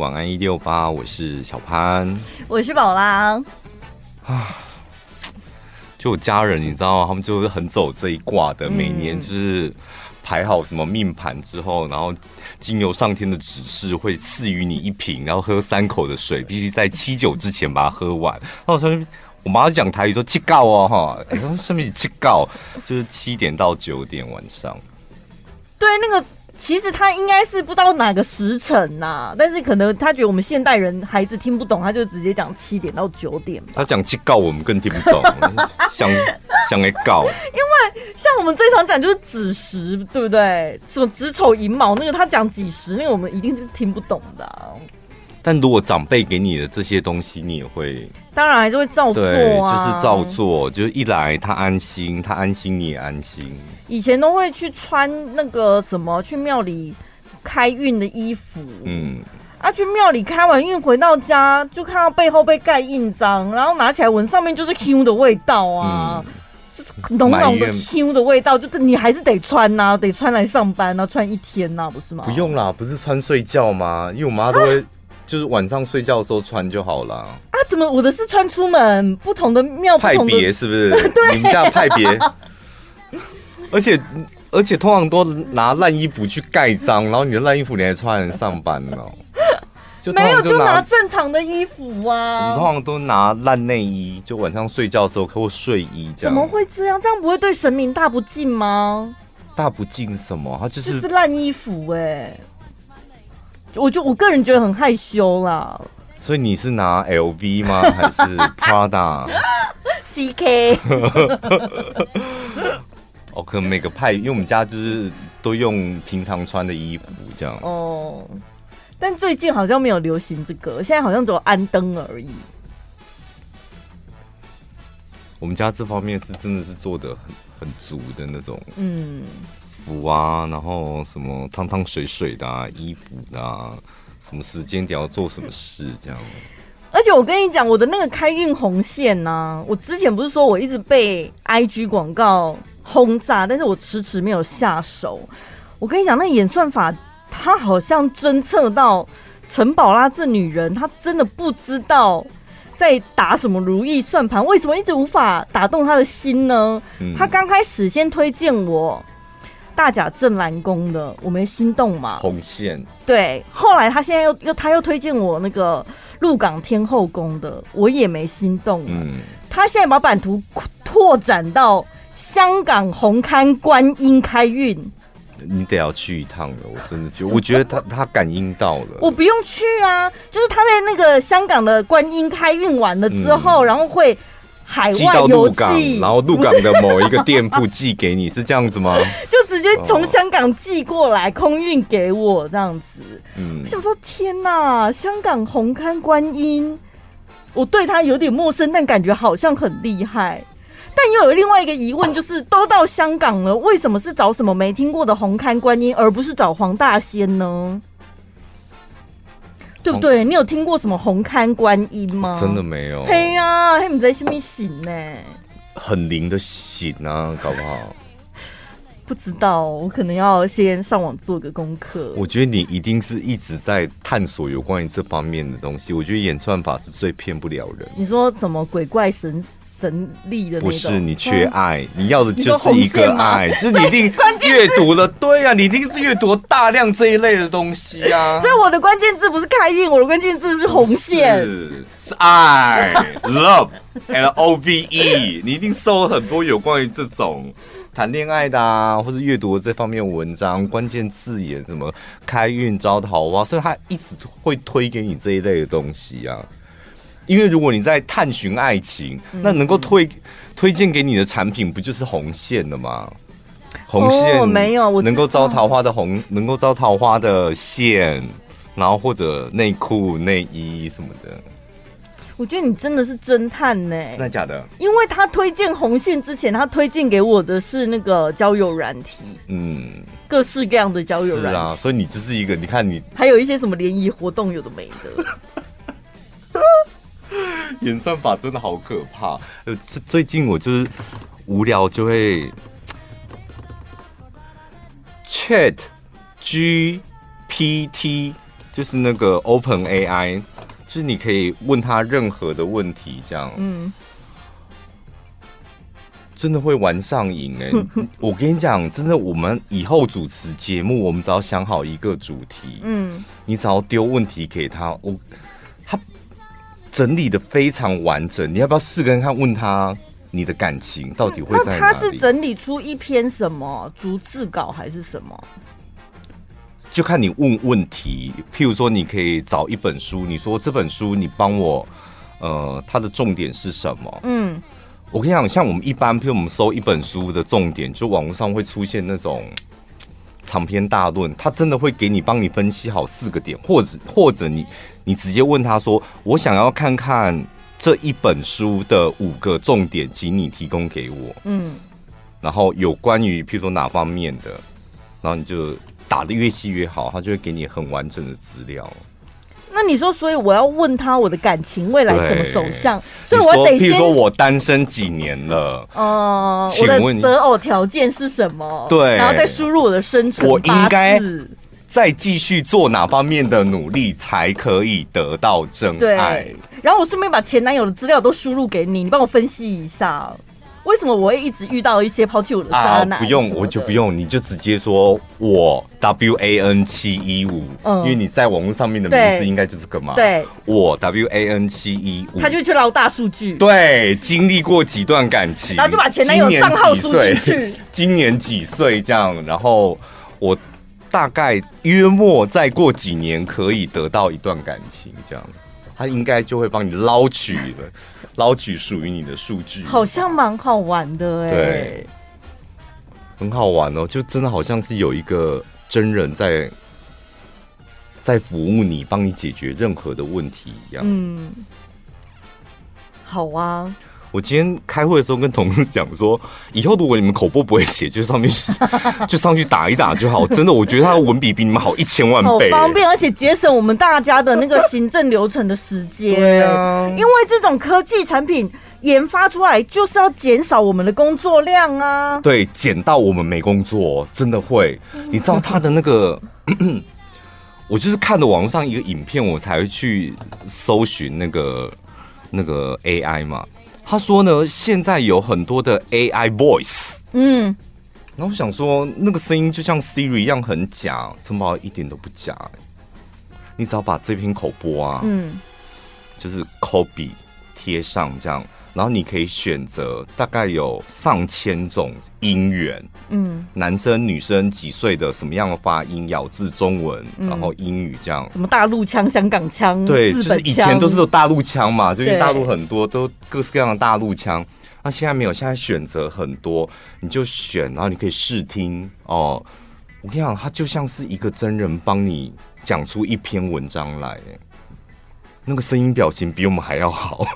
晚安一六八，我是小潘，我是宝拉。啊，就我家人，你知道吗？他们就是很走这一卦的，每年就是排好什么命盘之后，然后经由上天的指示，会赐予你一瓶，然后喝三口的水，必须在七九之前把它喝完。然后我说，我妈讲台语说七告哦哈，哎，说什么七告？就是七点到九点晚上。对，那个。其实他应该是不知道哪个时辰呐、啊，但是可能他觉得我们现代人孩子听不懂，他就直接讲七点到九点。他讲七告，我们更听不懂，想想来告。因为像我们最常讲就是子时，对不对？什么子丑寅卯那个，他讲几时，那个我们一定是听不懂的、啊。但如果长辈给你的这些东西，你也会，当然还是会照做就是照做，就是一来他安心，他安心你也安心。以前都会去穿那个什么去庙里开运的衣服，嗯，啊，去庙里开完运回到家，就看到背后被盖印章，然后拿起来闻，上面就是 Q 的味道啊，嗯、就是浓浓的 Q 的味道，就是你还是得穿呐、啊，得穿来上班呐、啊，穿一天呐、啊，不是吗？不用啦，不是穿睡觉吗？因为我妈都会。就是晚上睡觉的时候穿就好了啊？怎么我的是穿出门？不同的庙派别是不是？对，你们家派别。而且而且通常都拿烂衣服去盖章，然后你的烂衣服你还穿上班呢？就没有，就拿正常的衣服啊。你通常都拿烂内衣，就晚上睡觉的时候或睡衣这样。怎么会这样？这样不会对神明大不敬吗？大不敬什么？他就是就是烂衣服哎、欸。我就我个人觉得很害羞啦，所以你是拿 LV 吗？还是 Prada？CK？哦，可能每个派，因为我们家就是都用平常穿的衣服这样。哦，但最近好像没有流行这个，现在好像只有安灯而已。我们家这方面是真的是做的很很足的那种，嗯。服啊，然后什么汤汤水水的啊，衣服啊，什么时间点要做什么事这样。而且我跟你讲，我的那个开运红线呢、啊，我之前不是说我一直被 IG 广告轰炸，但是我迟迟没有下手。我跟你讲，那演算法它好像侦测到陈宝拉这女人，她真的不知道在打什么如意算盘，为什么一直无法打动她的心呢？她刚开始先推荐我。大甲镇澜宫的，我没心动嘛。红线。对，后来他现在又又他又推荐我那个鹿港天后宫的，我也没心动。嗯。他现在把版图拓展到香港红磡观音开运，你得要去一趟了。我真的觉得，我觉得他他感应到了。我不用去啊，就是他在那个香港的观音开运完了之后，嗯、然后会。海外邮寄，然后鹿港的某一个店铺寄给你，是这样子吗？就直接从香港寄过来，空运给我这样子。嗯，我想说，天哪，香港红磡观音，我对他有点陌生，但感觉好像很厉害。但又有另外一个疑问，就是都到香港了，为什么是找什么没听过的红磡观音，而不是找黄大仙呢？对不对？你有听过什么红磡观音吗？真的没有。嘿呀，嘿，你在什么醒呢？很灵的醒啊，搞不好。不知道，我可能要先上网做个功课。我觉得你一定是一直在探索有关于这方面的东西。我觉得演算法是最骗不了人。你说什么鬼怪神？神力的那种，不是你缺爱，嗯，你要的就是一个爱，就是你一定阅读了，对呀，啊，你一定是阅读大量这一类的东西啊。所以我的关键字不是开运，我的关键字是红线，是，是爱，love，L O V E，你一定搜了很多有关于这种谈恋爱的啊，或者阅读这方面文章，关键字眼什么开运招桃花，所以他一直会推给你这一类的东西啊。因为如果你在探寻爱情，那能够推推荐给你的产品不就是红线的吗？红线、哦、没有，我能够招桃花的红，能够招桃花的线，然后或者内裤、内衣什么的。我觉得你真的是侦探呢，真的假的？因为他推荐红线之前，他推荐给我的是那个交友软体，嗯，各式各样的交友软体。是啊，所以你就是一个，你看你还有一些什么联谊活动，有的没的。演算法真的好可怕。呃，最近我就是无聊就会 Chat GPT 就是那个 Open AI，就是你可以问他任何的问题，这样，嗯，真的会玩上瘾哎、欸！我跟你讲，真的，我们以后主持节目，我们只要想好一个主题，嗯，你只要丢问题给他，我他整理的非常完整，你要不要试跟看问他你的感情到底会在哪里？他是整理出一篇什么逐字稿还是什么？就看你问问题，譬如说，你可以找一本书，你说这本书你帮我，呃，它的重点是什么？嗯，我跟你讲，像我们一般，譬如我们搜一本书的重点，就网络上会出现那种长篇大论，他真的会给你帮你分析好四个点，或者或者你你直接问他说，我想要看看这一本书的五个重点，请你提供给我。嗯，然后有关于譬如说哪方面的，然后你就。打得越细越好，他就会给你很完整的资料。那你说，所以我要问他我的感情未来怎么走向？所以我得譬如说我单身几年了，哦、呃，我的择偶条件是什么？对，然后再输入我的生辰我应该再继续做哪方面的努力，才可以得到真爱？然后我顺便把前男友的资料都输入给你，你帮我分析一下。为什么我会一直遇到一些抛弃我的渣男？啊，不用，我就不用，你就直接说我 W A N 七一五，因为你在网络上面的名字应该就是个嘛。对，我 W A N 七一五，他就去捞大数据。对，经历过几段感情，然后就把前男友账号输进去。今年几岁这样？然后我大概约莫再过几年可以得到一段感情，这样他应该就会帮你捞取了。捞取属于你的数据，好像蛮好玩的哎，对，很好玩哦，就真的好像是有一个真人在在服务你，帮你解决任何的问题一样。嗯，好啊。我今天开会的时候跟同事讲说，以后如果你们口播不会写，就上面 就上去打一打就好。真的，我觉得他的文笔比你们好一千万倍，好方便，而且节省我们大家的那个行政流程的时间。对啊，因为这种科技产品研发出来就是要减少我们的工作量啊。对，减到我们没工作，真的会。你知道他的那个，我就是看了网络上一个影片，我才会去搜寻那个那个 AI 嘛。他说呢，现在有很多的 AI voice，嗯，然后我想说，那个声音就像 Siri 一样很假，陈宝一点都不假，你只要把这篇口播啊，嗯，就是 copy 贴上这样。然后你可以选择大概有上千种音源，嗯，男生女生几岁的什么样的发音咬字中文，嗯、然后英语这样，什么大陆腔、香港腔，对，就是以前都是有大陆腔嘛，就是大陆很多都各式各样的大陆腔。那现在没有，现在选择很多，你就选，然后你可以试听哦。我跟你讲，它就像是一个真人帮你讲出一篇文章来，那个声音表情比我们还要好。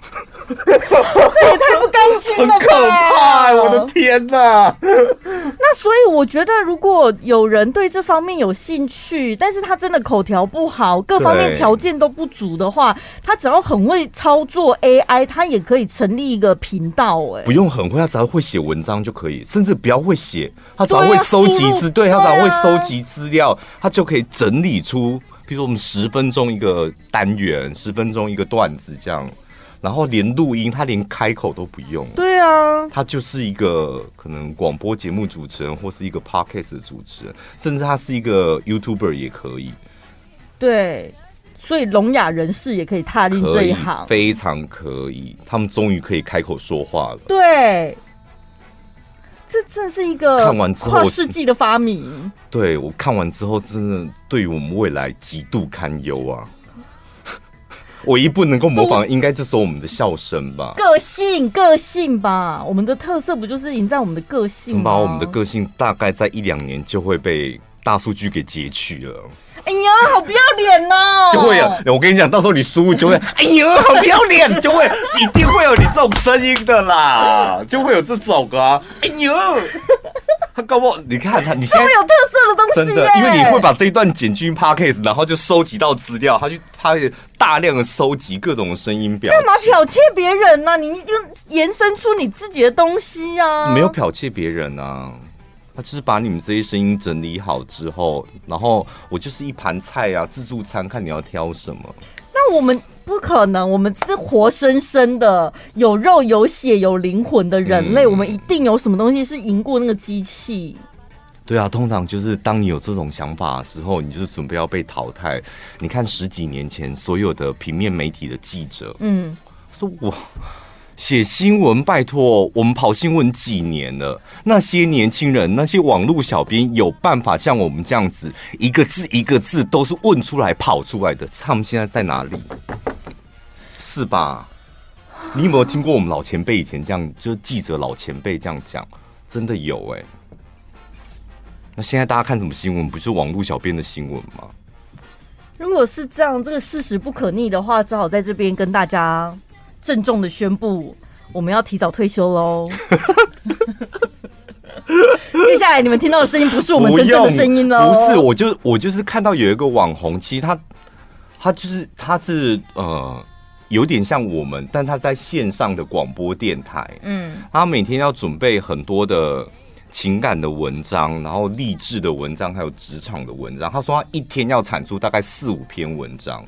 这也太不甘心了吧！很可怕，我的天哪！那所以我觉得，如果有人对这方面有兴趣，但是他真的口条不好，各方面条件都不足的话，他只要很会操作 AI，他也可以成立一个频道。哎，不用很会，他只要会写文章就可以，甚至不要会写，他只要会收集资，对，他只要会收集资料，他就可以整理出，比如说我们十分钟一个单元，十分钟一个段子这样。然后连录音，他连开口都不用。对啊，他就是一个可能广播节目主持人，或是一个 podcast 的主持人，甚至他是一个 YouTuber 也可以。对，所以聋哑人士也可以踏进这一行，非常可以。他们终于可以开口说话了。对，这真是一个看完之后跨世纪的发明。对，我看完之后，真的对于我们未来极度堪忧啊。唯一不能够模仿，应该就是我们的笑声吧？个性，个性吧。我们的特色不就是赢在我们的个性吗？把我们的个性大概在一两年就会被大数据给截取了。哎呀，好不要脸哦！就会有，我跟你讲，到时候你输就会，哎呀，好不要脸，就会一定会有你这种声音的啦，就会有这种啊，哎呦。他搞不好，你看他，你现在有特色的东西，真的，因为你会把这一段剪进 Podcast，然后就收集到资料，他就他大量的收集各种声音表。干嘛剽窃别人呢、啊？你就延伸出你自己的东西、啊？没有剽窃别人啊，他就是把你们这些声音整理好之后，然后我就是一盘菜啊，自助餐，看你要挑什么。那我们不可能，我们是活生生的，有肉有血有灵魂的人类，嗯，我们一定有什么东西是赢过那个机器。对啊，通常就是当你有这种想法的时候，你就是准备要被淘汰。你看十几年前所有的平面媒体的记者，嗯，说我写新闻，拜托，我们跑新闻几年了，那些年轻人，那些网络小编有办法像我们这样子，一个字一个字都是问出来跑出来的，他们现在在哪里？是吧？你有没有听过我们老前辈以前这样，就记者老前辈这样讲？真的有哎、那现在大家看什么新闻？不是网络小编的新闻吗？如果是这样，这个事实不可逆的话，只好在这边跟大家郑重的宣布，我们要提早退休喽。接下来你们听到的声音不是我们真正的声音喽？不是，我就我就是看到有一个网红，其实他他就是他是呃有点像我们，但他在线上的广播电台，嗯，他每天要准备很多的。情感的文章，然后励志的文章，还有职场的文章。他说他一天要产出大概四五篇文章，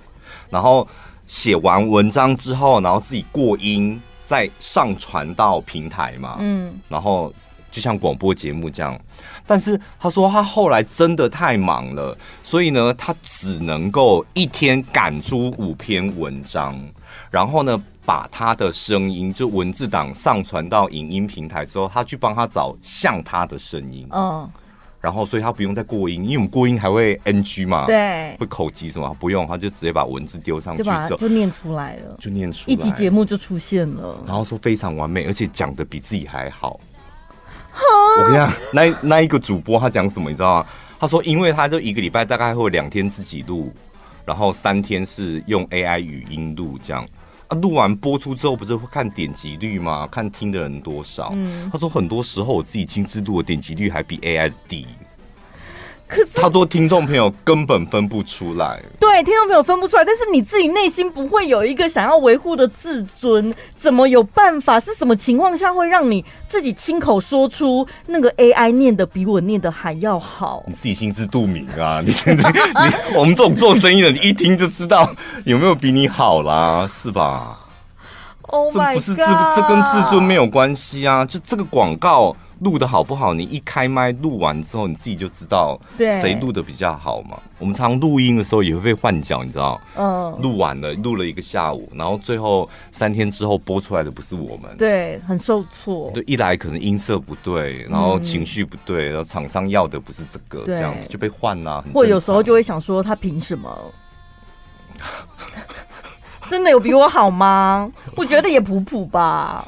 然后写完文章之后，然后自己过音，再上传到平台嘛。嗯，然后就像广播节目这样。但是他说他后来真的太忙了，所以呢，他只能够一天赶出五篇文章，然后呢，把他的声音就文字档上传到影音平台之后，他去帮他找像他的声音，嗯，然后所以他不用再过音，因为我们过音还会 NG 嘛，对，会口吃什么，不用，他就直接把文字丢上去之后，就，就念出来了，就念出来，一集节目就出现了，然后说非常完美，而且讲的比自己还好。我跟你讲，那那一个主播他讲什么，你知道吗？他说，因为他就一个礼拜大概会两天自己录，然后三天是用 AI 语音录这样。啊，录完播出之后，不是会看点击率吗？看听的人多少？嗯，他说很多时候我自己亲自录的点击率还比 AI 低。可是他说听众朋友根本分不出来。对，听众朋友分不出来，但是你自己内心不会有一个想要维护的自尊，怎么有办法？是什么情况下会让你自己亲口说出那个 AI 念的比我念的还要好？你自己心知肚明啊！你你，你我们这种做生意的，你一听就知道有没有比你好啦，是吧？Oh 这不是自这跟自尊没有关系啊！就这个广告。录的好不好？你一开麦录完之后，你自己就知道谁录的比较好嘛。我们常录音的时候也会被换脚，你知道？嗯。录完了，录了一个下午，然后最后三天之后播出来的不是我们，对，很受挫。对，一来可能音色不对，然后情绪不对，然后厂商要的不是这个，这样子就被换啦。或有时候就会想说，他凭什么？真的有比我好吗？我觉得也普普吧。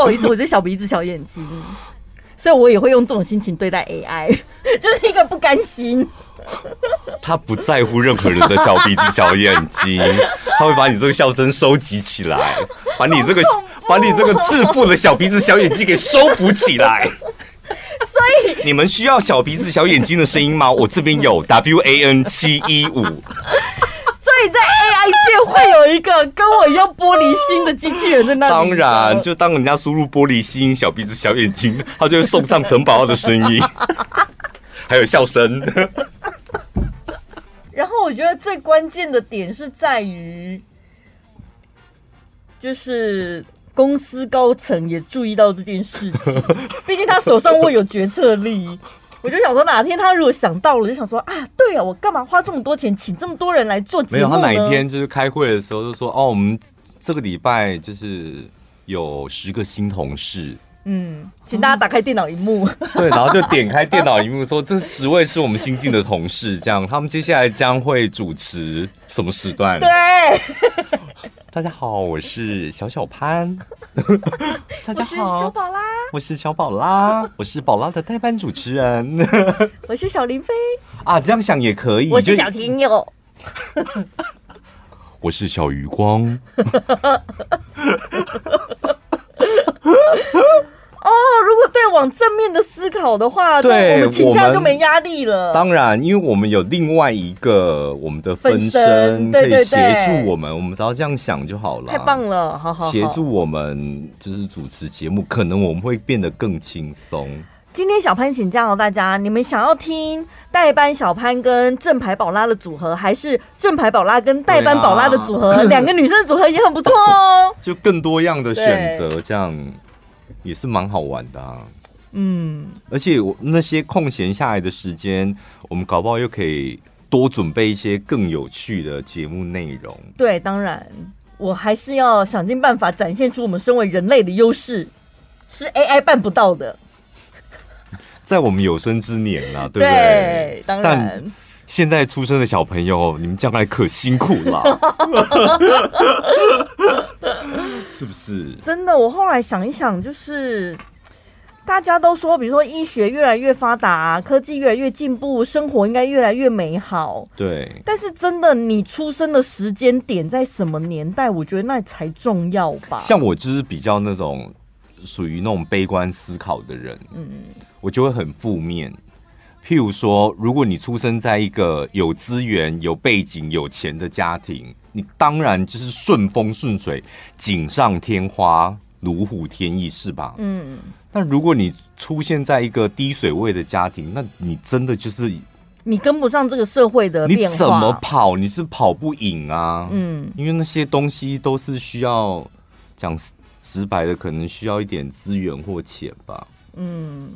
不好意思，我是小鼻子小眼睛，所以我也会用这种心情对待 AI，就 是一个不甘心。他不在乎任何人的小鼻子小眼睛，他会把你这个笑声收集起来，把你这个把你这个自负的小鼻子小眼睛给收服起来。所以你们需要小鼻子小眼睛的声音吗？我这边有 WAN 七一五。所以在会有一个跟我一样玻璃心的机器人在那里。当然，就当人家输入玻璃心、小鼻子、小眼睛，他就会送上陈宝宝的声音，还有笑声。然后我觉得最关键的点是在于，就是公司高层也注意到这件事情，毕竟他手上握有决策力。我就想说，哪天他如果想到了，就想说啊，对啊，我干嘛花这么多钱请这么多人来做节目？没有，他哪一天就是开会的时候就说，哦，我们这个礼拜就是有十个新同事，嗯，请大家打开电脑荧幕，对，然后就点开电脑荧幕说，这十位是我们新进的同事，这样他们接下来将会主持什么时段？对。大家好，我是小小潘。大家好，我是小宝拉。我是小宝拉，我是宝拉的代班主持人。我是小林飞。啊，这样想也可以。我是小天佑。我是小余光。哦，如果对往正面的思考的话，对，我们请假就没压力了。当然，因为我们有另外一个我们的分身可以协助我们，我们只要这样想就好了。太棒了，好好，好。协助我们就是主持节目，可能我们会变得更轻松。今天小潘请假哦，大家，你们想要听代班小潘跟正牌宝拉的组合，还是正牌宝拉跟代班宝拉的组合？两、啊、个女生的组合也很不错哦，就更多样的选择，这样也是蛮好玩的啊。嗯，而且我那些空闲下来的时间，我们搞不好又可以多准备一些更有趣的节目内容。对，当然，我还是要想尽办法展现出我们身为人类的优势，是 AI 办不到的。在我们有生之年啊，对不对？对，当然。但现在出生的小朋友，你们将来可辛苦了，是不是？真的，我后来想一想，就是大家都说，比如说医学越来越发达，科技越来越进步，生活应该越来越美好。对。但是真的，你出生的时间点在什么年代？我觉得那才重要吧。像我就是比较那种属于那种悲观思考的人，嗯。我就会很负面，譬如说，如果你出生在一个有资源、有背景、有钱的家庭，你当然就是顺风顺水、锦上添花、如虎添翼，是吧？嗯。但如果你出现在一个低水位的家庭，那你真的就是你跟不上这个社会的你怎么跑？你是跑不赢啊。嗯。因为那些东西都是需要讲直白的，可能需要一点资源或钱吧。嗯。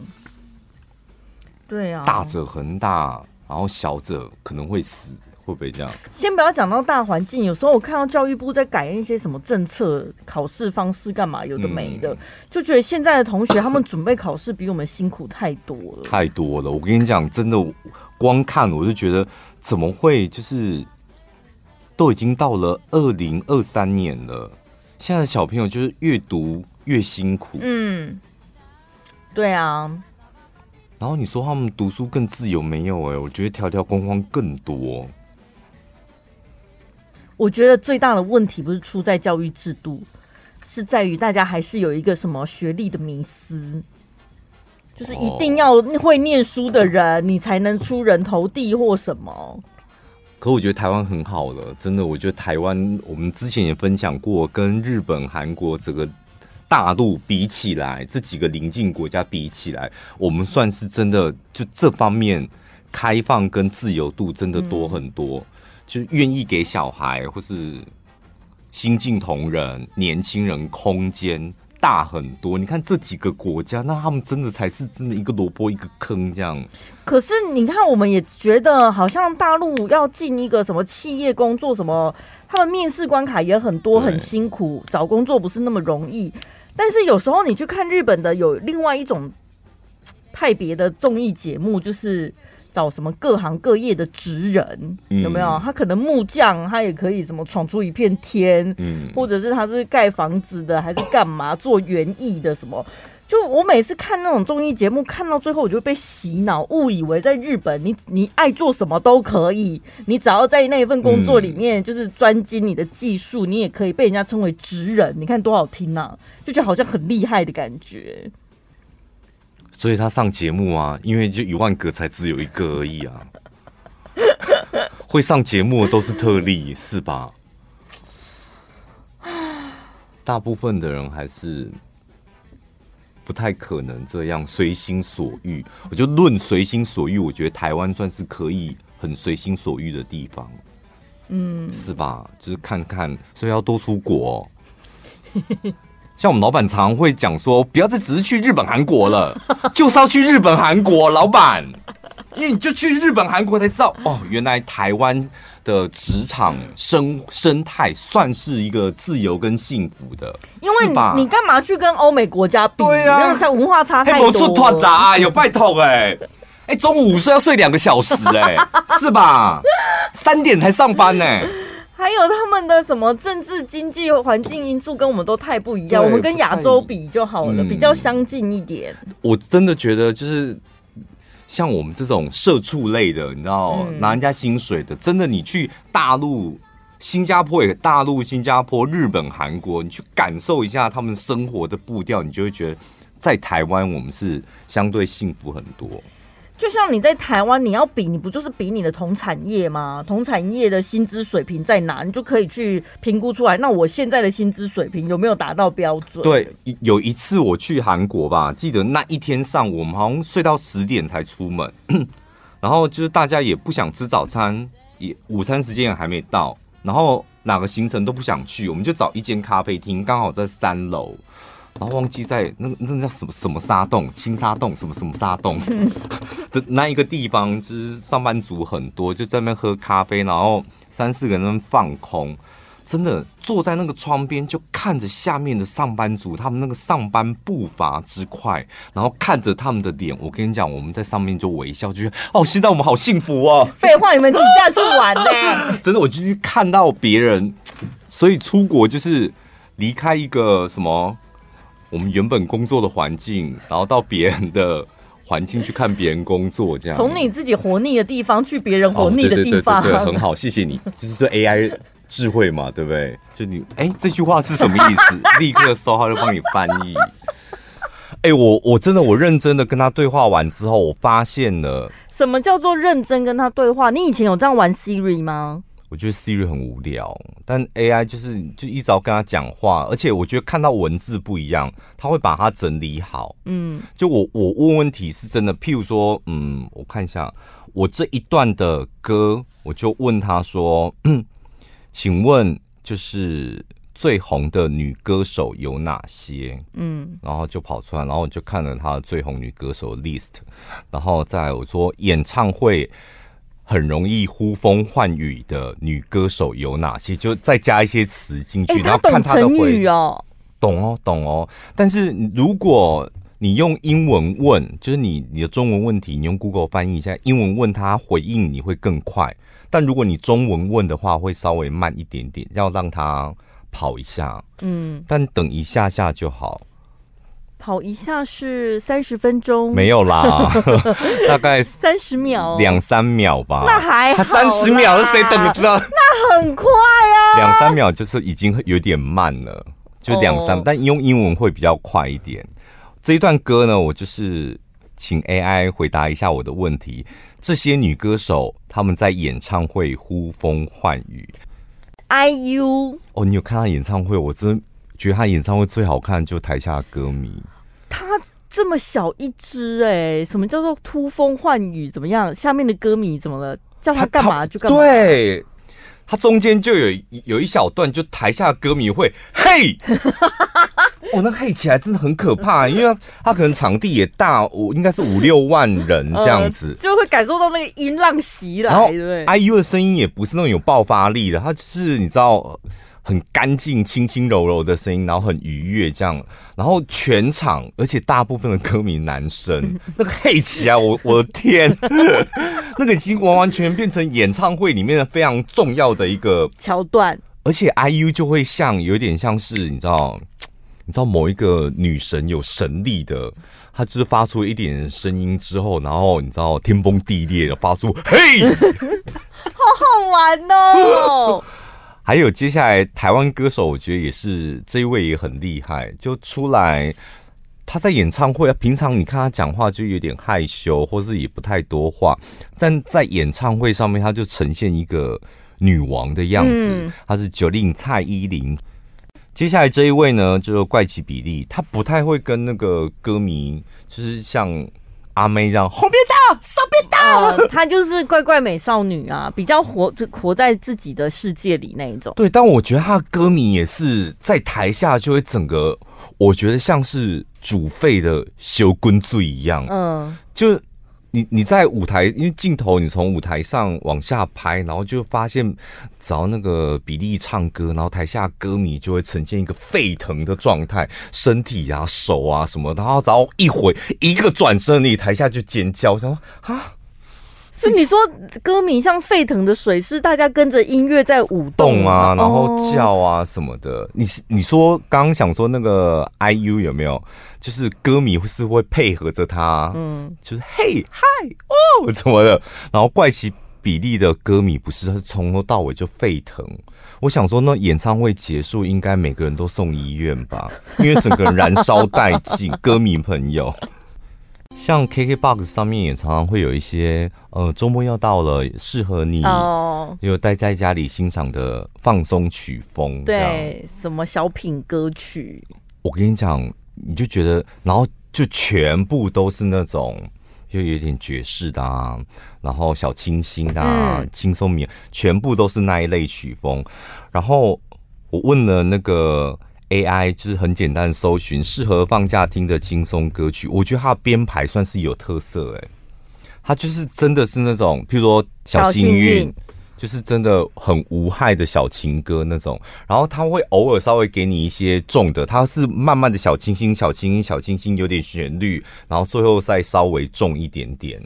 对啊，大者恒大，然后小者可能会死，会不会这样？先不要讲到大环境，有时候我看到教育部在改一些什么政策、考试方式干嘛，有的没的，嗯、就觉得现在的同学他们准备考试比我们辛苦太多了，太多了。我跟你讲，真的，光看我就觉得怎么会，就是都已经到了二零二三年了，现在的小朋友就是越读越辛苦。嗯，对啊。然后你说他们读书更自由没有？哎，我觉得条条框框更多。我觉得最大的问题不是出在教育制度，是在于大家还是有一个什么学历的迷思，就是一定要会念书的人，你才能出人头地或什么。可我觉得台湾很好了，真的，我觉得台湾我们之前也分享过，跟日本、韩国这个。大陆比起来，这几个邻近国家比起来，我们算是真的就这方面开放跟自由度真的多很多，嗯、就愿意给小孩或是新进同仁、年轻人空间大很多。你看这几个国家，那他们真的才是真的一个萝卜一个坑这样。可是你看，我们也觉得好像大陆要进一个什么企业工作，什么他们面试关卡也很多，很辛苦，找工作不是那么容易。但是有时候你去看日本的有另外一种派别的综艺节目，就是找什么各行各业的职人，嗯、有没有？他可能木匠，他也可以什么闯出一片天，嗯，或者是他是盖房子的，还是干嘛做园艺的什么？就我每次看那种综艺节目，看到最后我就被洗脑，误以为在日本你你爱做什么都可以，你只要在那一份工作里面就是专精你的技术，你也可以被人家称为职人。你看多好听啊，就觉得好像很厉害的感觉。所以他上节目啊，因为就一万个才只有一个而已啊，会上节目都是特例，是吧？大部分的人还是。不太可能这样随心所欲。我就论随心所欲，我觉得台湾算是可以很随心所欲的地方，嗯，是吧？就是看看，所以要多出国。像我们老板常常会讲说，不要再只是去日本、韩国了，就是要去日本、韩国，老板，因为你就去日本、韩国才知道，哦，原来台湾。的职场生生态算是一个自由跟幸福的，因为你你干嘛去跟欧美国家比？对啊，才文化差太多。出团啦，有拜托哎哎，中午午睡要睡两个小时哎，是吧？三点才上班呢。还有他们的什么政治经济环境因素跟我们都太不一样，我们跟亚洲比就好了，比较相近一点。我真的觉得就是。像我们这种社畜类的，你知道拿人家薪水的，真的，你去大陆、新加坡也大陆、新加坡、日本、韩国，你去感受一下他们生活的步调，你就会觉得在台湾我们是相对幸福很多。就像你在台湾，你要比，你不就是比你的同产业吗？同产业的薪资水平在哪，你就可以去评估出来。那我现在的薪资水平有没有达到标准？对，有一次我去韩国吧，记得那一天上午，我们好像睡到十点才出门，然后就是大家也不想吃早餐，也午餐时间也还没到，然后哪个行程都不想去，我们就找一间咖啡厅，刚好在三楼。然后忘记在那个那叫什么什么沙洞、青沙洞什么什么沙洞 的那一个地方，就是上班族很多，就在那边喝咖啡，然后三四个人放空，真的坐在那个窗边就看着下面的上班族，他们那个上班步伐之快，然后看着他们的脸，我跟你讲，我们在上面就微笑，就觉得哦，现在我们好幸福哦。废话，你们请假去玩呢？真的，我就是看到别人，所以出国就是离开一个什么。我们原本工作的环境，然后到别人的环境去看别人工作，这样从你自己活腻的地方去别人活腻的地方，哦、对，对，对，对，对，很好，谢谢你。这是说 AI 智慧嘛，对不对？就你，哎，这句话是什么意思？立刻搜，他就帮你翻译。哎，我我真的我认真的跟他对话完之后，我发现了什么叫做认真跟他对话？你以前有这样玩 Siri 吗？我觉得 Siri 很无聊，但 AI 就是就一直要跟他讲话，而且我觉得看到文字不一样，他会把它整理好。嗯，就我我问问题是真的，譬如说，嗯，我看一下我这一段的歌，我就问他说，嗯，请问就是最红的女歌手有哪些？嗯，然后就跑出来，然后我就看了他的最红女歌手 list，然后再来我说演唱会。很容易呼风唤雨的女歌手有哪些？就再加一些词进去，欸、然后看她的回哦，懂哦，懂哦。但是如果你用英文问，就是你你的中文问题，你用 Google 翻译一下英文问他回应，你会更快。但如果你中文问的话，会稍微慢一点点，要让他跑一下。嗯，但等一下下就好。跑一下是三十分钟，没有啦，大概三十秒，两三秒吧。那还好，三十秒是谁等知道？那很快啊，两三秒就是已经有点慢了，就两三，但用英文会比较快一点。这一段歌呢，我就是请 AI 回答一下我的问题。这些女歌手她们在演唱会呼风唤雨，IU 哦，你有看她演唱会？我真觉得她演唱会最好看，就台下的歌迷。他这么小一只哎、欸，什么叫做突风唤雨？怎么样？下面的歌迷怎么了？叫他干嘛就干嘛。对，他中间就有有一小段，就台下歌迷会嘿，我、哦、那嘿起来真的很可怕，因为他，他可能场地也大，我应该是五六万人这样子，呃、就会感受到那个音浪袭来。然后，IU 的声音也不是那种有爆发力的，他就是你知道。很干净、轻轻柔柔的声音，然后很愉悦这样，然后全场，而且大部分的歌迷男生，那个黑起来，我我的天，那个已经完完全全变成演唱会里面的非常重要的一个桥段，而且 IU 就会像有点像是你知道，你知道某一个女神有神力的，她就是发出一点声音之后，然后你知道天崩地裂的发出嘿，好好玩哦。还有接下来台湾歌手，我觉得也是这一位也很厉害，就出来他在演唱会，平常你看他讲话就有点害羞，或是也不太多话，但在演唱会上面他就呈现一个女王的样子。他是 Jolin 蔡依林。接下来这一位呢，就是怪奇比利，他不太会跟那个歌迷，就是像。阿妹这样，后边到，上边到，她就是怪怪美少女啊，比较活活在自己的世界里那一种。对，但我觉得她的歌迷也是在台下就会整个，我觉得像是煮沸的修滚醉一样，嗯，就。你你在舞台，因为镜头你从舞台上往下拍，然后就发现，只要那个比利唱歌，然后台下歌迷就会呈现一个沸腾的状态，身体啊、手啊什么，然后只要一回一个转身，你台下就尖叫，想说啊。是你说歌迷像沸腾的水，是大家跟着音乐在舞动啊，然后叫啊什么的。哦、你你说刚刚想说那个 IU 有没有？就是歌迷是会配合着他，嗯，就是嘿嗨哦怎么的。然后怪奇比例的歌迷不是，他从头到尾就沸腾。我想说，那演唱会结束，应该每个人都送医院吧，因为整个人燃烧殆尽，歌迷朋友。像 KKBOX 上面也常常会有一些，呃，周末要到了，适合你哦，有待在家里欣赏的放松曲风，对，什么小品歌曲。我跟你讲，你就觉得，然后就全部都是那种，又有点爵士的啊，然后小清新的啊，嗯、轻松民，全部都是那一类曲风。然后我问了那个。AI 就是很简单的搜寻适合放假听的轻松歌曲，我觉得它的编排算是有特色哎，它就是真的是那种，譬如说小幸运，就是真的很无害的小情歌那种，然后他会偶尔稍微给你一些重的，他是慢慢的小清新、小清新、小清新，有点旋律，然后最后再稍微重一点点。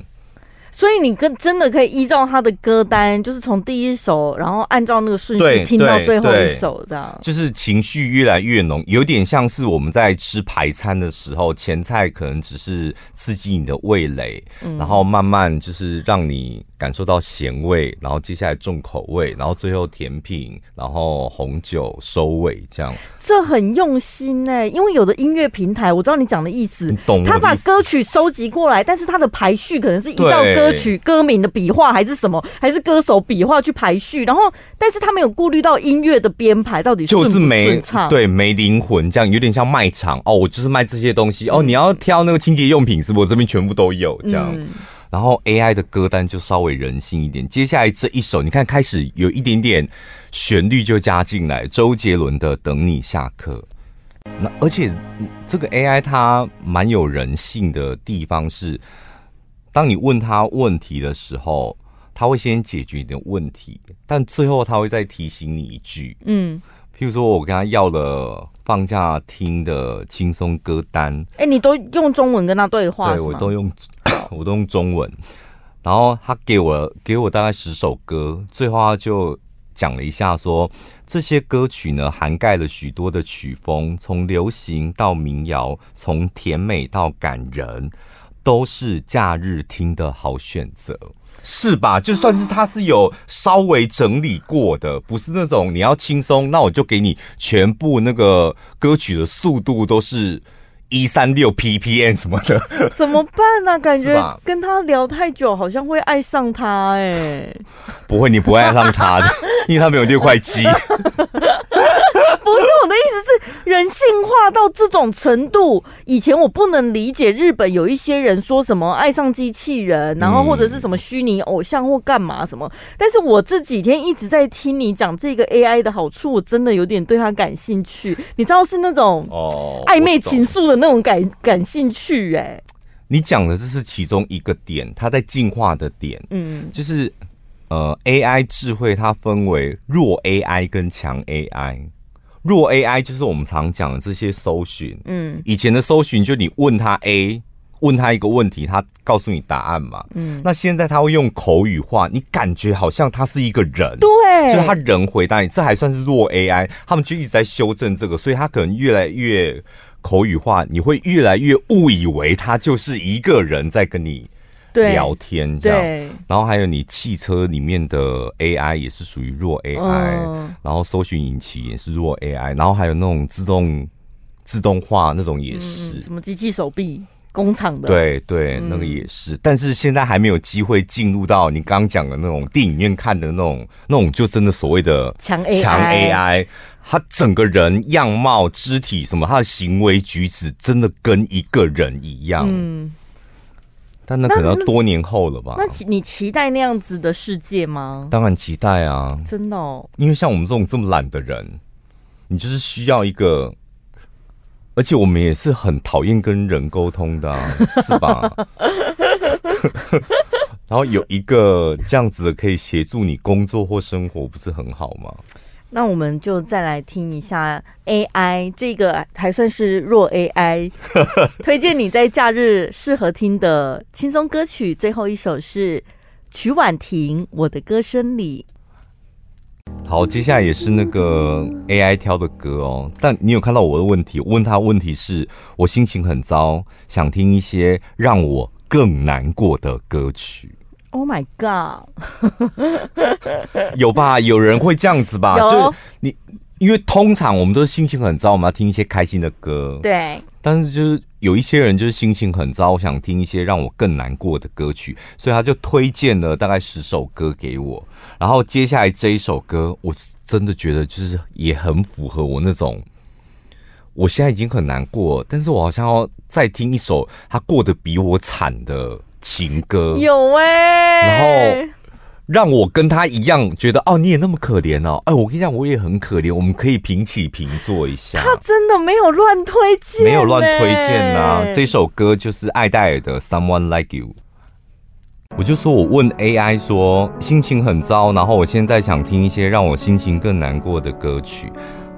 所以你跟真的可以依照他的歌单，就是从第一首，然后按照那个顺序听到最后一首，这样就是情绪越来越浓，有点像是我们在吃排餐的时候，前菜可能只是刺激你的味蕾，然后慢慢就是让你感受到咸味，然后接下来重口味，然后最后甜品，然后红酒收尾，这样。这很用心呢，因为有的音乐平台，我知道你讲的意思，你懂，他把歌曲收集过来，但是他的排序可能是依照歌。歌曲歌名的笔画还是什么，还是歌手笔画去排序，然后但是他没有顾虑到音乐的编排到底就是没对没灵魂，这样有点像卖场哦，我就是卖这些东西哦，你要挑那个清洁用品是不？我这边全部都有这样，嗯、然后 AI 的歌单就稍微人性一点。接下来这一首，你看开始有一点点旋律就加进来，周杰伦的《等你下课》。那而且这个 AI 它蛮有人性的地方是。当你问他问题的时候，他会先解决你的问题，但最后他会再提醒你一句，嗯，譬如说我跟他要了放假听的轻松歌单，哎、欸，你都用中文跟他对话？对，我都用，我都用中文。然后他给我给我大概十首歌，最后他就讲了一下说，这些歌曲呢涵盖了许多的曲风，从流行到民谣，从甜美到感人。都是假日听的好选择，是吧？就算是他是有稍微整理过的，不是那种你要轻松，那我就给你全部那个歌曲的速度都是一三六 ppm 什么的，怎么办呢、啊？感觉跟他聊太久，好像会爱上他哎、欸。不会，你不会爱上他的，因为他没有六块肌。不是我的意思是人性化到这种程度。以前我不能理解日本有一些人说什么爱上机器人，然后或者是什么虚拟偶像或干嘛什么。但是我这几天一直在听你讲这个 AI 的好处，我真的有点对他感兴趣。你知道是那种哦暧昧情愫的那种感感兴趣哎、欸。你讲的这是其中一个点，它在进化的点，嗯，就是呃 AI 智慧它分为弱 AI 跟强 AI。弱 AI 就是我们常讲的这些搜寻，嗯，以前的搜寻就你问他 A，问他一个问题，他告诉你答案嘛，嗯，那现在他会用口语化，你感觉好像他是一个人，对，就是他人回答你，这还算是弱 AI，他们就一直在修正这个，所以他可能越来越口语化，你会越来越误以为他就是一个人在跟你。聊天这样，然后还有你汽车里面的 AI 也是属于弱 AI，嗯，然后搜寻引擎也是弱 AI，然后还有那种自动自动化那种也是，嗯、什么机器手臂工厂的，对对，那个也是，嗯，但是现在还没有机会进入到你刚刚讲的那种电影院看的那种那种，就真的所谓的强 AI，强 AI，他整个人样貌、肢体什么，他的行为举止真的跟一个人一样。嗯但那可能要多年后了吧？那你期待那样子的世界吗？当然期待啊！真的哦，因为像我们这种这么懒的人，你就是需要一个，而且我们也是很讨厌跟人沟通的啊，是吧？然后有一个这样子的可以协助你工作或生活，不是很好吗？那我们就再来听一下 AI 这个还算是弱 AI，推荐你在假日适合听的轻松歌曲。最后一首是曲婉婷《我的歌声里》。好，接下来也是那个 AI 挑的歌哦。但你有看到我的问题？我问他问题是我心情很糟，想听一些让我更难过的歌曲。Oh my god！有吧？有人会这样子吧？就你，因为通常我们都是心情很糟，我们要听一些开心的歌。对。但是就是有一些人就是心情很糟，我想听一些让我更难过的歌曲，所以他就推荐了大概十首歌给我。然后接下来这一首歌，我真的觉得就是也很符合我那种，我现在已经很难过，但是我好像要再听一首他过得比我惨的情歌。有哎、欸，然后。让我跟他一样觉得哦，你也那么可怜哦。哎，我跟你讲，我也很可怜。我们可以平起平坐一下。他真的没有乱推荐，没有乱推荐啊。这首歌就是艾戴尔的《Someone Like You》。我就说，我问 AI 说，心情很糟，然后我现在想听一些让我心情更难过的歌曲。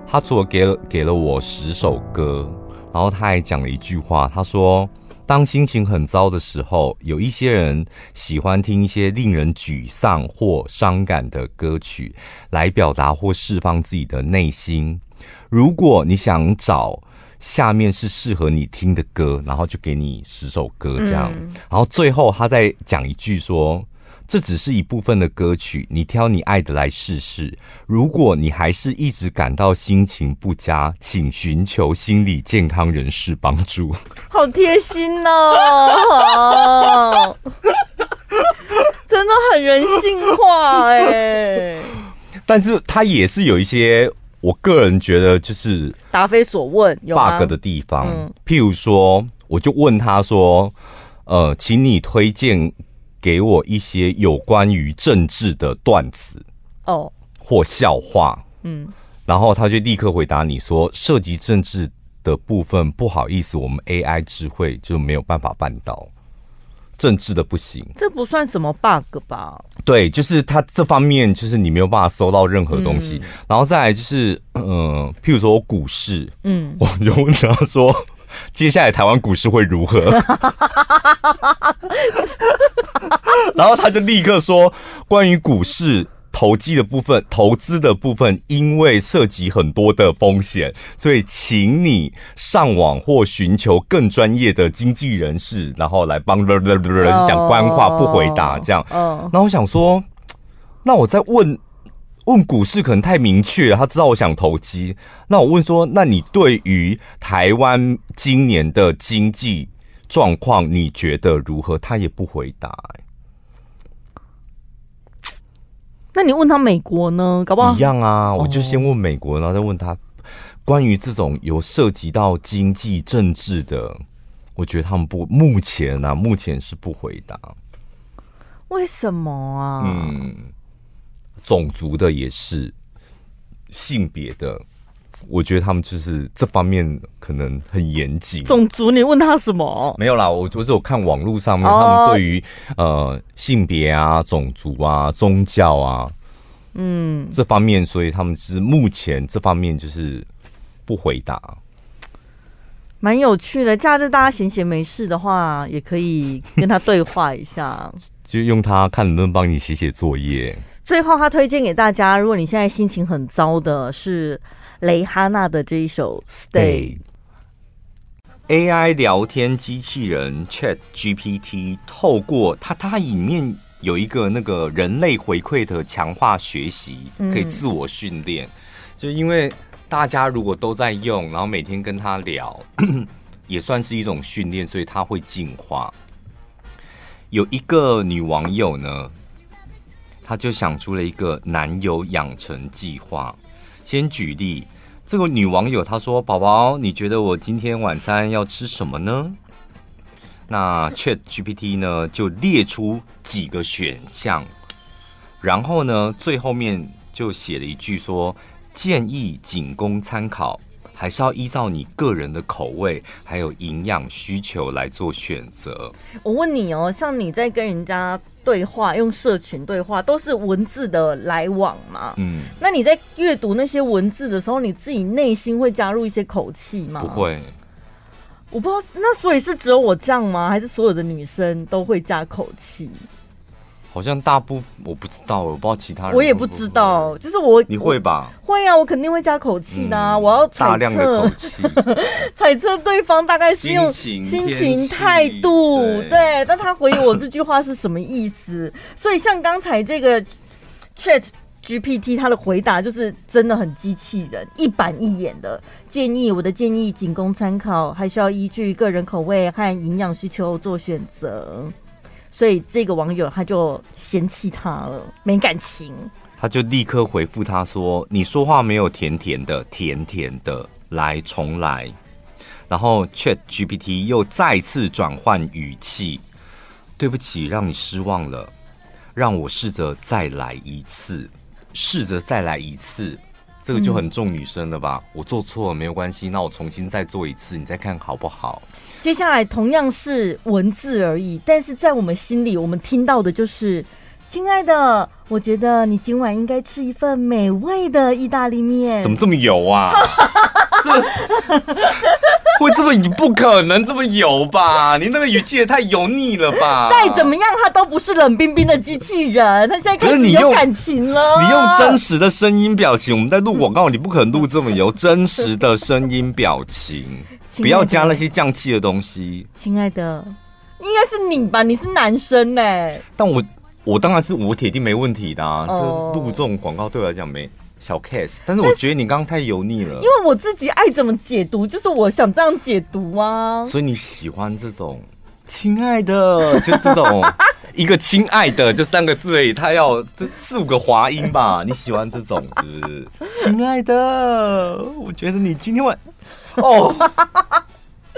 他除了给了给了我十首歌，然后他还讲了一句话，他说。当心情很糟的时候，有一些人喜欢听一些令人沮丧或伤感的歌曲，来表达或释放自己的内心。如果你想找下面是适合你听的歌，然后就给你十首歌这样。嗯、然后最后他再讲一句说。这只是一部分的歌曲，你挑你爱的来试试。如果你还是一直感到心情不佳，请寻求心理健康人士帮助。好贴心哦，真的很人性化哎。但是他也是有一些，我个人觉得就是答非所问、bug 的地方。譬如说，我就问他说：“呃，请你推荐。”给我一些有关于政治的段子哦，或笑话，嗯，然后他就立刻回答你说，涉及政治的部分，不好意思，我们 AI 智慧就没有办法办到，政治的不行，这不算什么 bug 吧？对，就是他这方面就是你没有办法搜到任何东西，然后再来就是，嗯，譬如说股市，嗯，我就问他说。接下来台湾股市会如何？然后他就立刻说：“关于股市投机的部分，投资的部分，因为涉及很多的风险，所以请你上网或寻求更专业的经纪人士，然后来帮讲官话，不回答这样。”然后我想说，那我再问。问股市可能太明确，他知道我想投机。那我问说，那你对于台湾今年的经济状况，你觉得如何？他也不回答。那你问他美国呢？搞不好一样啊。我就先问美国，然后再问他关于这种有涉及到经济政治的，我觉得他们不目前啊，目前是不回答。为什么啊？嗯。种族的也是，性别的，我觉得他们就是这方面可能很严谨。种族，你问他什么？没有啦，我就是有看网络上面他们对于、哦、呃性别啊、种族啊、宗教啊，嗯，这方面，所以他们是目前这方面就是不回答。蛮有趣的，假日大家闲闲没事的话，也可以跟他对话一下，就用他看能不能帮你写写作业。最后，他推荐给大家，如果你现在心情很糟的，是蕾哈娜的这一首《Stay》。AI 聊天机器人 Chat GPT 透过它，它里面有一个那个人类回馈的强化学习，可以自我训练。嗯、就因为大家如果都在用，然后每天跟他聊，也算是一种训练，所以它会进化。有一个女网友呢。他就想出了一个男友养成计划。先举例，这个女网友她说：“宝宝，你觉得我今天晚餐要吃什么呢？”那 Chat GPT 呢就列出几个选项，然后呢最后面就写了一句说：“建议仅供参考，还是要依照你个人的口味还有营养需求来做选择。”我问你哦，像你在跟人家。对话用社群对话都是文字的来往嘛？嗯，那你在阅读那些文字的时候，你自己内心会加入一些口气吗？不会，我不知道。那所以是只有我这样吗？还是所有的女生都会加口气？好像大部分我不知道，我不知道其他人。我也不知道，就是我你会吧？会啊，我肯定会加口气的啊！嗯、我要大量的口气，揣测对方大概是用心情、态度，对，但他回我这句话是什么意思？所以像刚才这个 Chat GPT 他的回答就是真的很机器人，一板一眼的建议。我的建议仅供参考，还需要依据个人口味和营养需求做选择。所以这个网友他就嫌弃他了，没感情。他就立刻回复他说：“你说话没有甜甜的，甜甜的，来重来。”然后 Chat GPT 又再次转换语气：“对不起，让你失望了，让我试着再来一次，试着再来一次。”这个就很重女生了吧？我做错了没有关系，那我重新再做一次，你再看好不好？接下来同样是文字而已，但是在我们心里，我们听到的就是。亲爱的，我觉得你今晚应该吃一份美味的意大利面。怎么这么油啊？这会这么？你不可能这么油吧？你那个语气也太油腻了吧？再怎么样，他都不是冷冰冰的机器人，他现在开始有感情了。你用真实的声音表情，我们在录广告，你不可能录这么油。真实的声音表情，不要加那些降气的东西。亲爱的，应该是你吧？你是男生呢、欸？但我。我当然是我铁定没问题的啊！这录这种广告对我来讲没小 case，但是我觉得你刚刚太油腻了。因为我自己爱怎么解读，就是我想这样解读啊。所以你喜欢这种亲爱的，就这种一个亲爱的就三个字而已，他要这四五个滑音吧？你喜欢这种是不是？亲爱的，我觉得你今天晚哦，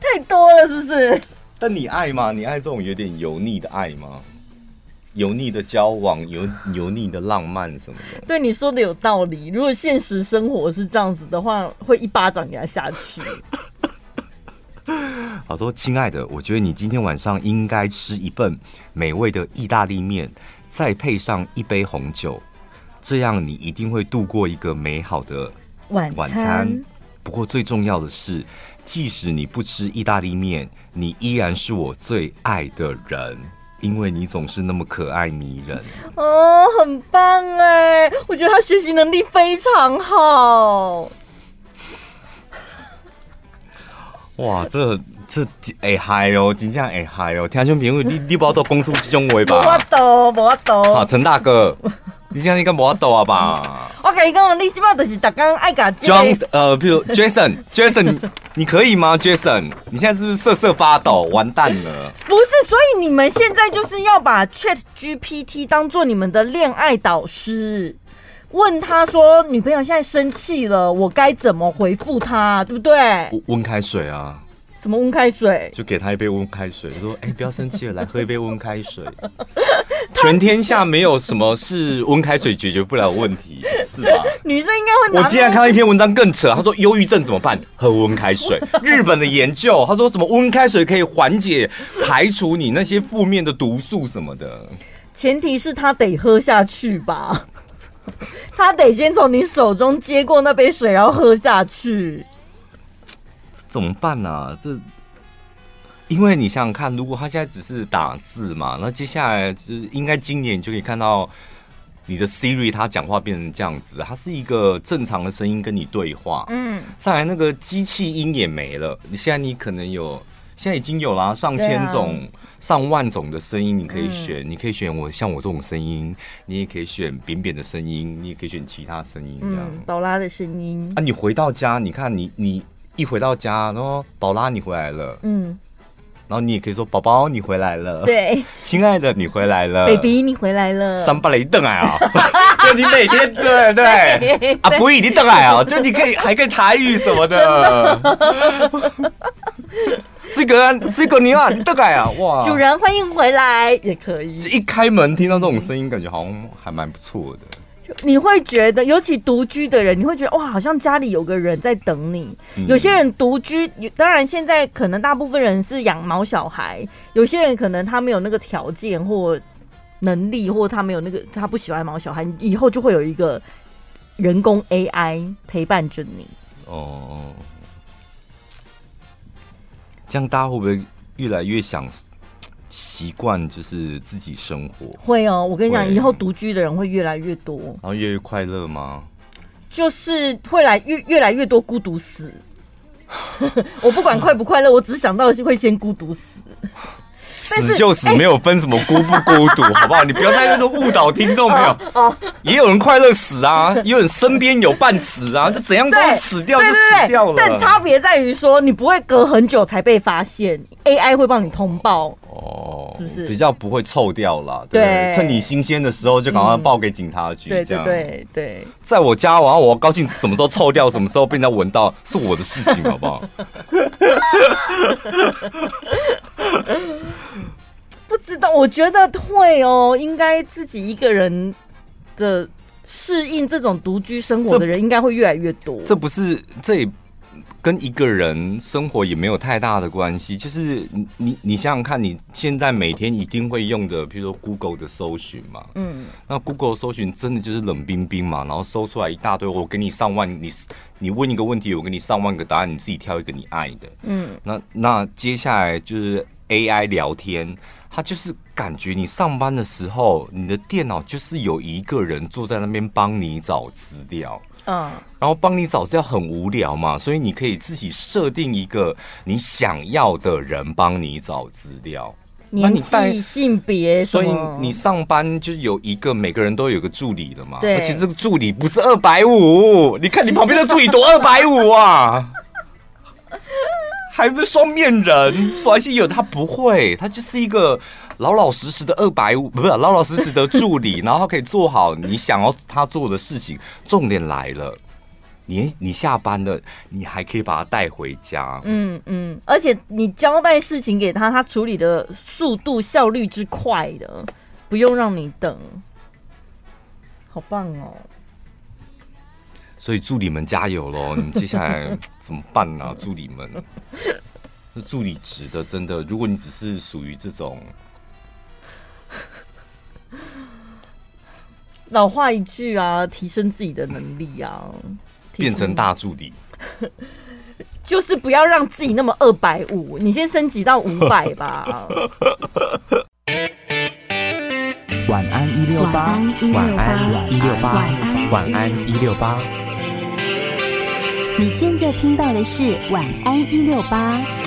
太多了是不是？但你爱吗？你爱这种有点油腻的爱吗？油腻的交往，油油腻的浪漫什么的，对你说的有道理。如果现实生活是这样子的话，会一巴掌给他下去。好说，亲爱的，我觉得你今天晚上应该吃一份美味的意大利面，再配上一杯红酒，这样你一定会度过一个美好的晚餐。晚餐。不过最重要的是，即使你不吃意大利面，你依然是我最爱的人。因为你总是那么可爱迷人哦，很棒哎！我觉得他学习能力非常好。哇，这这哎嗨哦，真正哎嗨哦！听众朋友，你你不要都讲出这种话吧？我懂，我懂。好，陈大哥。你现在应该无多啊吧？我跟你讲，你起码就是大家爱搞。John，呃，比如 Jason，Jason，你可以吗？Jason，你现在是不是瑟瑟发抖？完蛋了！不是，所以你们现在就是要把 Chat GPT 当做你们的恋爱导师，问他说女朋友现在生气了，我该怎么回复他，对不对？温开水啊。什么温开水？就给他一杯温开水，说：“哎、欸，不要生气了，来喝一杯温开水。” 全天下没有什么是温开水解决不了问题，是吧？女生应该会。我竟然看到一篇文章更扯，他说忧郁症怎么办？喝温开水。日本的研究，他说怎么温开水可以缓解、排除你那些负面的毒素什么的。前提是他得喝下去吧？他得先从你手中接过那杯水，然后喝下去。怎么办呢、啊？这，因为你想想看，如果他现在只是打字嘛，那接下来就是应该今年你就可以看到你的 Siri 它讲话变成这样子，它是一个正常的声音跟你对话。嗯，再来那个机器音也没了。你现在你可能有，现在已经有了上千种、啊、上万种的声音，你可以选，嗯、你可以选我像我这种声音，你也可以选扁扁的声音，你也可以选其他声音这样。嗯，宝拉的声音。啊，你回到家，你看你你。一回到家，然后宝拉你回来了，嗯，然后你也可以说宝宝你回来了，对，亲爱的你回来了，baby 你回来了，三八雷邓来啊，就你每天对对，啊不一定邓来啊，就你可以还可以台语什么的，这个这个你啊你邓来啊。哇，主人欢迎回来也可以，就一开门听到这种声音，感觉好像还蛮不错的。你会觉得，尤其独居的人，你会觉得哇，好像家里有个人在等你。嗯、有些人独居，当然现在可能大部分人是养毛小孩，有些人可能他没有那个条件或能力，或他没有那个他不喜欢毛小孩，以后就会有一个人工 AI 陪伴着你。哦，这样大家会不会越来越想？习惯就是自己生活，会哦。我跟你讲，以后独居的人会越来越多，然后越来越快乐吗？就是会来越越来越多孤独死。我不管快不快乐，我只想到会先孤独死。死就死，没有分什么孤不孤独，好不好？你不要在那个误导听众朋友。哦，也有人快乐死啊，也有人身边有伴死啊，就怎样都死掉就死掉了。但差别在于说，你不会隔很久才被发现，AI 会帮你通报。哦，是不是比较不会臭掉了？对，趁你新鲜的时候就赶快报给警察局。对对对对，在我家，然后我高兴什么时候臭掉，什么时候被人家闻到，是我的事情，好不好？不知道，我觉得会哦，应该自己一个人的适应这种独居生活的人，应该会越来越多。这不是这也跟一个人生活也没有太大的关系，就是你你想想看，你现在每天一定会用的，比如说 Google 的搜寻嘛，嗯，那 Google 搜寻真的就是冷冰冰嘛，然后搜出来一大堆，我给你上万，你你问一个问题，我给你上万个答案，你自己挑一个你爱的，嗯，那那接下来就是 AI 聊天，它就是感觉你上班的时候，你的电脑就是有一个人坐在那边帮你找资料。嗯，然后帮你找资料很无聊嘛，所以你可以自己设定一个你想要的人帮你找资料。年纪、性别，所以你上班就有一个，每个人都有一个助理的嘛。对，而且这个助理不是二百五，你看你旁边的助理多二百五啊，还不是双面人，说还是有他不会，他就是一个。老老实实的二百五，不是老老实实的助理，然后他可以做好你想要他做的事情。重点来了，你你下班了，你还可以把他带回家。嗯嗯，而且你交代事情给他，他处理的速度效率之快的，不用让你等，好棒哦！所以助理们加油喽！你们接下来怎么办呢、啊？助理们，是 助理职的，真的，如果你只是属于这种。老话一句啊，提升自己的能力啊，变成大助理，就是不要让自己那么二百五，你先升级到五百吧。晚安一六八，晚安一六八，晚安一六八。你现在听到的是晚安一六八。